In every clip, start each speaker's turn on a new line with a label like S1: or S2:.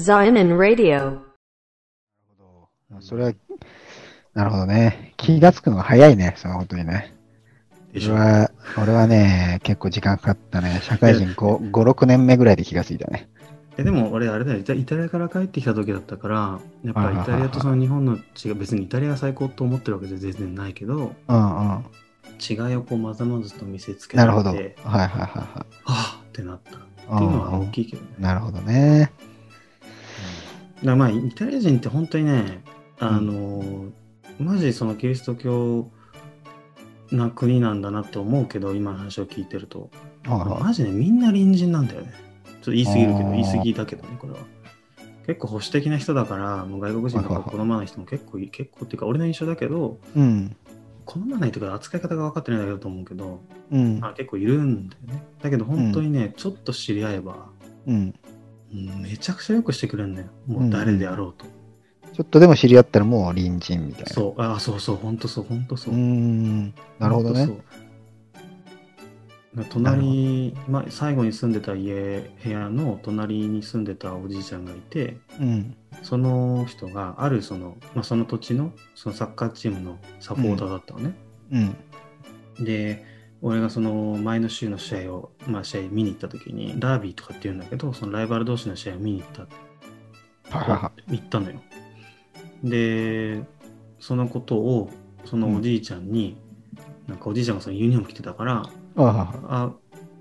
S1: Zion Radio.
S2: それは、なるほどね。気がつくのが早いね、そのことにね。俺は、俺はね、結構時間かかったね。社会人5、5 6年目ぐらいで気がついたね。
S3: えでも俺あれだよイタイタリアから帰ってきた時だったからやっぱ
S2: はいはいはい
S3: イタリアとその日本の違い別にイタリアが最高と思ってるわけじゃ全然ないけど
S2: うんうん。
S3: 違いをこうまざまざと見せつけら
S2: なるほど。
S3: れて
S2: はいはいはいは
S3: ああってなったって
S2: い。
S3: いうのは大きいけどね
S2: うんなるほどね。
S3: だまあイタリア人って本当にねあのーマジそのキリスト教な国なんだなって思うけど今の話を聞いてると。マジねみんな隣人なんだよね。ちょっと言い過ぎるけど言い過ぎだけどねこれは。結構保守的な人だからもう外国人とか好まない人も結構い結構っていうか俺の印象だけど
S2: うん。
S3: 好まないというか扱い方が分かってないだけだと思うけど、
S2: うん。
S3: ま。あ、結構いるんだよね。だけど本当にね、ちょっと知り合えば
S2: うん。
S3: うんめちゃくちゃよくしてくれるんだよもう誰であろうと、
S2: ちょっとでも知り合ったらもう隣人みたいな。
S3: そうあそうそう本当そう本当そう
S2: うーん。なるほどね。
S3: 隣、まあ、最後に住んでた家部屋の隣に住んでたおじいちゃんがいて
S2: うん。
S3: その人があるその,、まあ、その土地のそのサッカーチームのサポーターだったのね、
S2: うん。
S3: で俺がその前の週の試合を、まあ、試合見に行った時にダービーとかって言うんだけどそのライバル同士の試合を見に行った
S2: はいはいは
S3: 行ったのよでそのことをそのおじいちゃんに、なんかおじいちゃんがそのユニフォーム着てたからあ、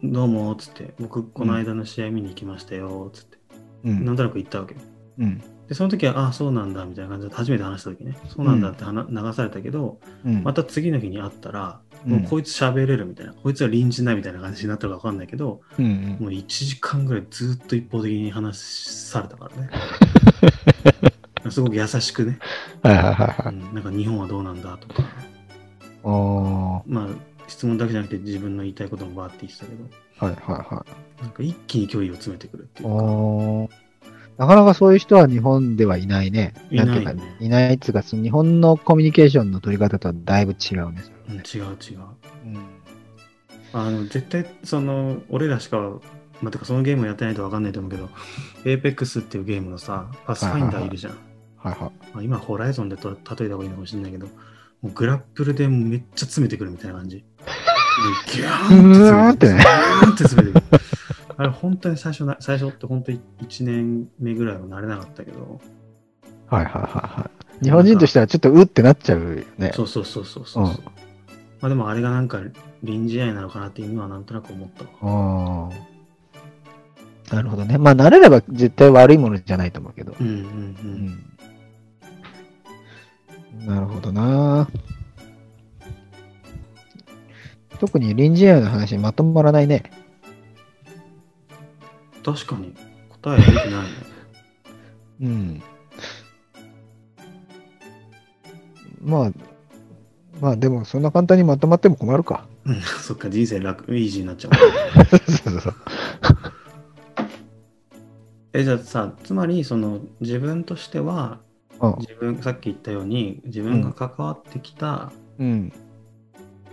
S3: どうも、つって、僕、この間の試合見に行きましたよ、つって、
S2: い。うん。
S3: なんとなく言ったわけ。
S2: うん。
S3: で、その時は、あ、そうなんだ、みたいな感じで、初めて話した時ね、そうなんだって話流されたけど、
S2: うん。
S3: また次の日に会ったら、
S2: うん
S3: もうこいつ喋れるみたいな、こいつは隣人だみたいな感じになったか分かんないけど、
S2: うんうん。
S3: もう1時間ぐらいずっと一方的に話されたからね。すごく優しくね、
S2: はいはいはいはい。
S3: うんなんか日本はどうなんだとか、
S2: あ
S3: まあ、質問だけじゃなくて自分の言いたいこともバーって言ってたけど、
S2: あ。はいはいはい。
S3: なんか一気に距離を詰めてくるっていうか、
S2: なかなかそういう人は日本ではいないね。
S3: いないね
S2: んていうか、いないっつうか、その日本のコミュニケーションの取り方とはだいぶ違うね。そ
S3: うん、違う違う。
S2: れうん。
S3: あの、絶対、その、俺らしか、まあ、てかそのゲームをやってないと分かんないと思うけど、Apex っていうゲームのさ、パスファインダーいるじゃん。
S2: はいはい。
S3: まあ、今、ホライゾンでと例えた方がいいのかもしれないけど、もうグラップルでめっちゃ詰めてくるみたいな感じ。でギャーンって詰めてくる。あれ、本当に最初な、最初って本当に1年目ぐらいは慣れなかったけど、
S2: はいはいはいはい。日本人としてはちょっとうってなっちゃうよね。
S3: そうそうそうそうそう。
S2: うん
S3: まあでもあれがなんか臨時愛なのかなって今はなんとなく思ったわ。
S2: ああ。なるほどね。まあ、慣れれば絶対悪いものじゃないと思うけど。
S3: うんうんう。
S2: うんん。なるほどな。特に臨時愛の話まとまらないね。
S3: 確かに答え出てないね。
S2: うん。まあ、まあでもそんな簡単にまとまっても困るか。
S3: うん、そっか、人生楽、イージーになっちゃう。
S2: そうそうそう。
S3: え、じゃあさ、つまり、その、自分としては、
S2: うん
S3: 自分、さっき言ったように、自分が関わってきた
S2: うん。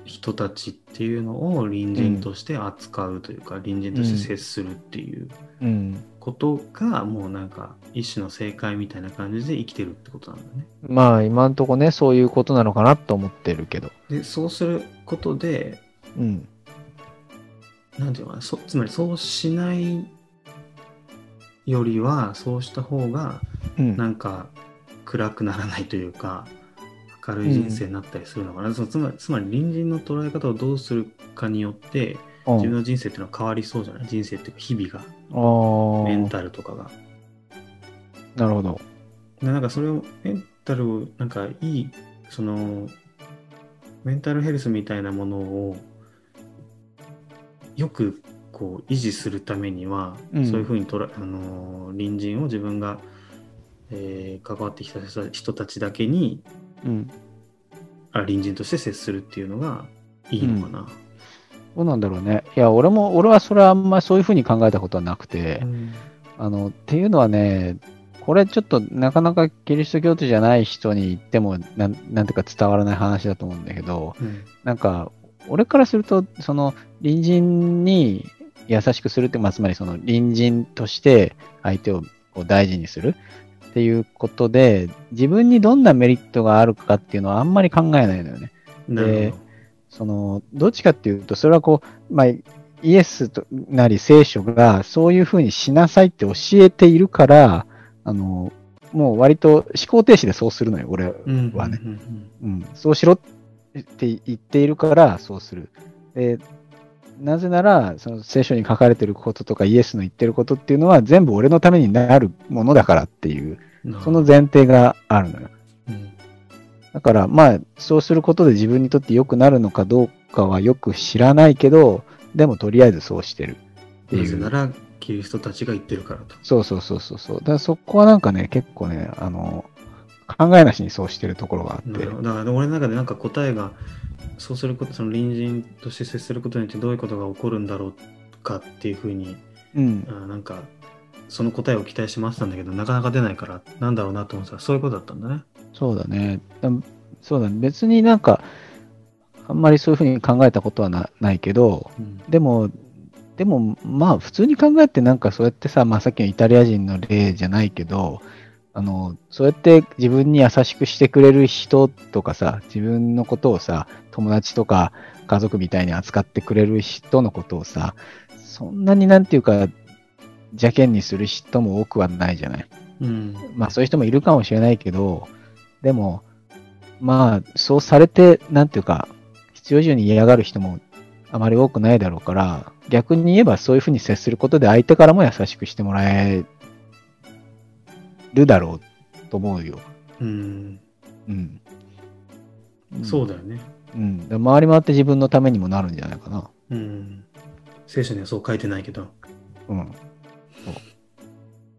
S3: 人たちっていうのを隣人として扱うというか、隣人として接するっていう
S2: うん。
S3: ことが、もうなんか、一種の正解みたいな感じで生きてるってことなんだね。
S2: まあ今んとこね、そういうことなのかなと思ってるけど。
S3: で、そうすることで、
S2: うん。
S3: なんていうのかな、そつまりそうしないよりは、そうした方が、
S2: うん。
S3: なんか暗くならないというか、明るい人生になったりするのかな。そのつまり、つまり隣人の捉え方をどうするかによって、
S2: うん
S3: 自分の人生っていうのは変わりそうじゃない？人生っていうか、日々が。メンタルとかが。
S2: なるほど。
S3: でなんかそれを、メンタルを、なんかいい、その、メンタルヘルスみたいなものを、よくこう維持するためには、
S2: うん
S3: そういうふうにとら、あのー隣人を自分が、えー関わってきた人たちだけに
S2: うん。
S3: あ隣人として接するっていうのがいいのかな。
S2: どうなんだろうね。いや、俺も、俺はそれはあんまそういうふうに考えたことはなくて、
S3: うん
S2: あの、っていうのはね、これちょっとなかなかキリスト教徒じゃない人に言ってもなん、なんていうか伝わらない話だと思うんだけど、
S3: うん
S2: なんか、俺からすると、その、隣人に優しくするって、まあ、つまりその、隣人として相手をを大事にするっていうことで、自分にどんなメリットがあるかっていうのはあんまり考えないのよね。
S3: なるほど。
S2: その、どっちかっていうと、それはこう、まあ、イエスとなり聖書がそういうふうにしなさいって教えているから、あの、もう割と思考停止でそうするのよ、俺
S3: うん
S2: はね。そうしろって言っているから、そうする。でなぜなら、その聖書に書かれていることとか、イエスの言ってることっていうのは、全部俺のためになるものだからっていう、
S3: うん
S2: その前提があるのよ。
S3: うん
S2: だから、まあ、そうすることで自分にとって良くなるのかどうかはよく知らないけど、でもとりあえずそうしてるっていう。
S3: なぜなら、キリストたちが言ってるからと。
S2: そうそうそうそうそう。だからそこはなんかね、結構ね、あの、考えなしにそうしてるところがあって
S3: だから俺の中でなんか答えがそうすることその隣人として接することによってどういうことが起こるんだろうかっていうふうに
S2: うん。
S3: あなんかその答えを期待して待ってたんだけどなかなか出ないからなんだろうなと思ってたらそういうことだったんだね。
S2: そうだね。だそうだね。別になんか、あんまりそういうふうに考えたことはなないけど、
S3: うん
S2: でも、でも、まあ、普通に考えて、なんかそうやってさ、まあ、さっきのイタリア人の例じゃないけど、あの、そうやって自分に優しくしてくれる人とかさ、自分のことをさ、友達とか家族みたいに扱ってくれる人のことをさ、そんなになんていうか、邪険にする人も多くはないじゃない？
S3: うん
S2: まあそういう人もいるかもしれないけど、でも、まあそうされて、なんていうか、必要以上に嫌がる人もあまり多くないだろうから、逆に言えばそういうふうに接することで相手からも優しくしてもらえるだろうと思うよ。
S3: うん
S2: うん。
S3: そうだよね。
S2: うん。で回り回って自分のためにもなるんじゃないかな。
S3: うん聖書にはそう書いてないけど、
S2: うん。そう。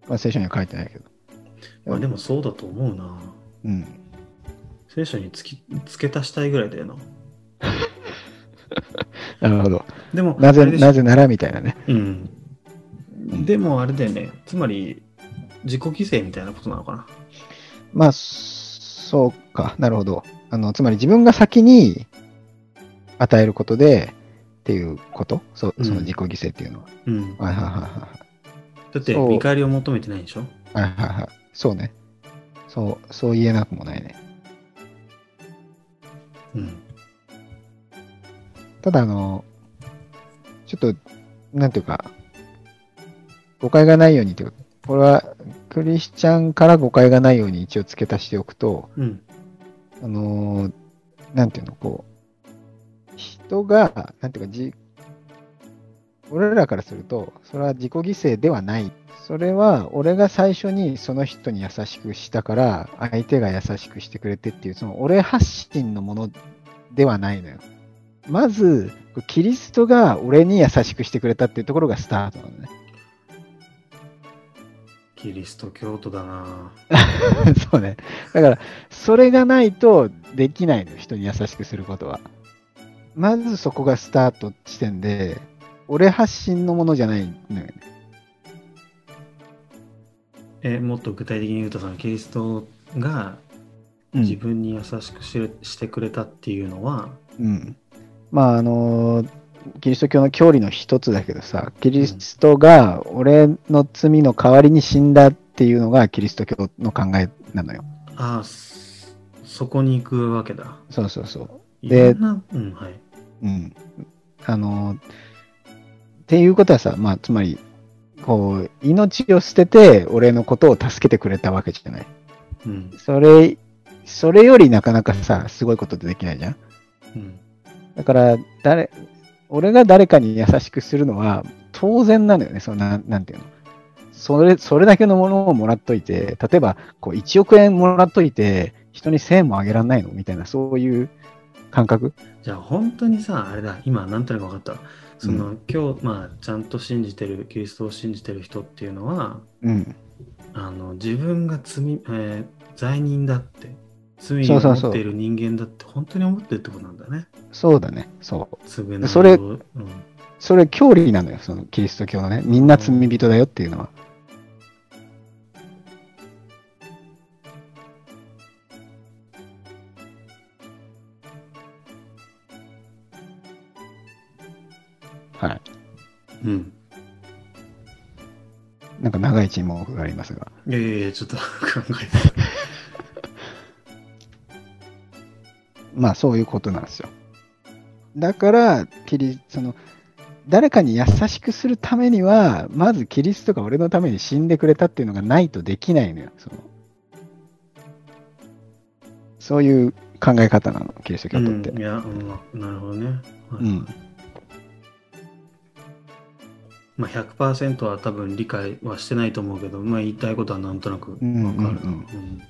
S2: まあ聖書には書いてないけど。
S3: まあ、でもそうだと思うな。
S2: うん。
S3: 聖書につき付け足したいぐらいだよな。
S2: なるほど。
S3: でも、
S2: なぜ、なぜならみたいなね。
S3: うん。でもあれだよね。つまり、自己犠牲みたいなことなのかな？
S2: まあ、そうか。なるほど。あの、つまり自分が先に与えることでっていうこと？そ
S3: うん
S2: その自己犠牲っていうのは。
S3: うん。
S2: はいはいはいは
S3: だって、見返りを求めてないんでしょ？
S2: い。はいはいはい。そうね。そう、そう言えなくもないね。
S3: うん。
S2: ただ、あの、ちょっと、なんていうか、誤解がないようにっていうか、これはクリスチャンから誤解がないように一応付け足しておくと、
S3: うん。
S2: あのーなんていうの、こう、人が、なんていうか、じ、俺らからすると、それは自己犠牲ではない。それは、俺が最初にその人に優しくしたから、相手が優しくしてくれてっていう、その俺発信のものではないのよ。まず、キリストが俺に優しくしてくれたっていうところがスタートなのね。
S3: キリスト教徒だな
S2: そうね。だから、それがないとできないのよ、人に優しくすることは。まずそこがスタート地点で、俺発信のものじゃないのよね。
S3: え、もっと具体的に言うと、そのキリストが自分に優しくし,、してくれたっていうのは、
S2: うん。まあ、あのーキリスト教の教理の一つだけどさ、キリストが俺の罪の代わりに死んだっていうのがキリスト教の考えなのよ。
S3: ああ、そそこに行くわけだ。
S2: そうそうそう。
S3: い
S2: で
S3: うん、はい。
S2: うん。あの、っていうことはさ、まあ、つまり、こう、命を捨てて、俺のことを助けてくれたわけじゃない。
S3: うん、
S2: それ、それよりなかなかさ、すごいことってできないじゃん。
S3: うん、
S2: だから、誰、俺が誰かに優しくするのは、当然なのよね、そのなん、なんていうの。それ、それだけのものをもらっといて、例えば、こう、1億円もらっといて、人に1000円もあげられないの？みたいな、そういう感覚？
S3: じゃあ本当にさ、あれだ、今なんとなく分かった。その、今日、まあ、ちゃんと信じてる、キリストを信じてる人っていうのは、
S2: うん。
S3: あの自分が罪、えー罪人だって、罪を持っている人間だって本当に思ってるってことなんだね。
S2: そうだね。そう。それ
S3: うん、
S2: それ、教理なのよ、そのキリスト教のね。みんな罪人だよっていうのは。はい。
S3: うん。
S2: なんか長い沈黙がありますが。
S3: いやいやいや、ちょっと考えて。
S2: まあそういうことなんですよ。だから、キリその誰かに優しくするためには、まずキリストが俺のために死んでくれたっていうのがないとできないのよ。そのそういう考え方なの、キリスト教徒って。
S3: うん、いや、うん、なるほどね。はい
S2: うん
S3: まあ、100%は多分理解はしてないと思うけど、まあ、言いたいことはなんとなくわかる。
S2: うんうんうん
S3: うん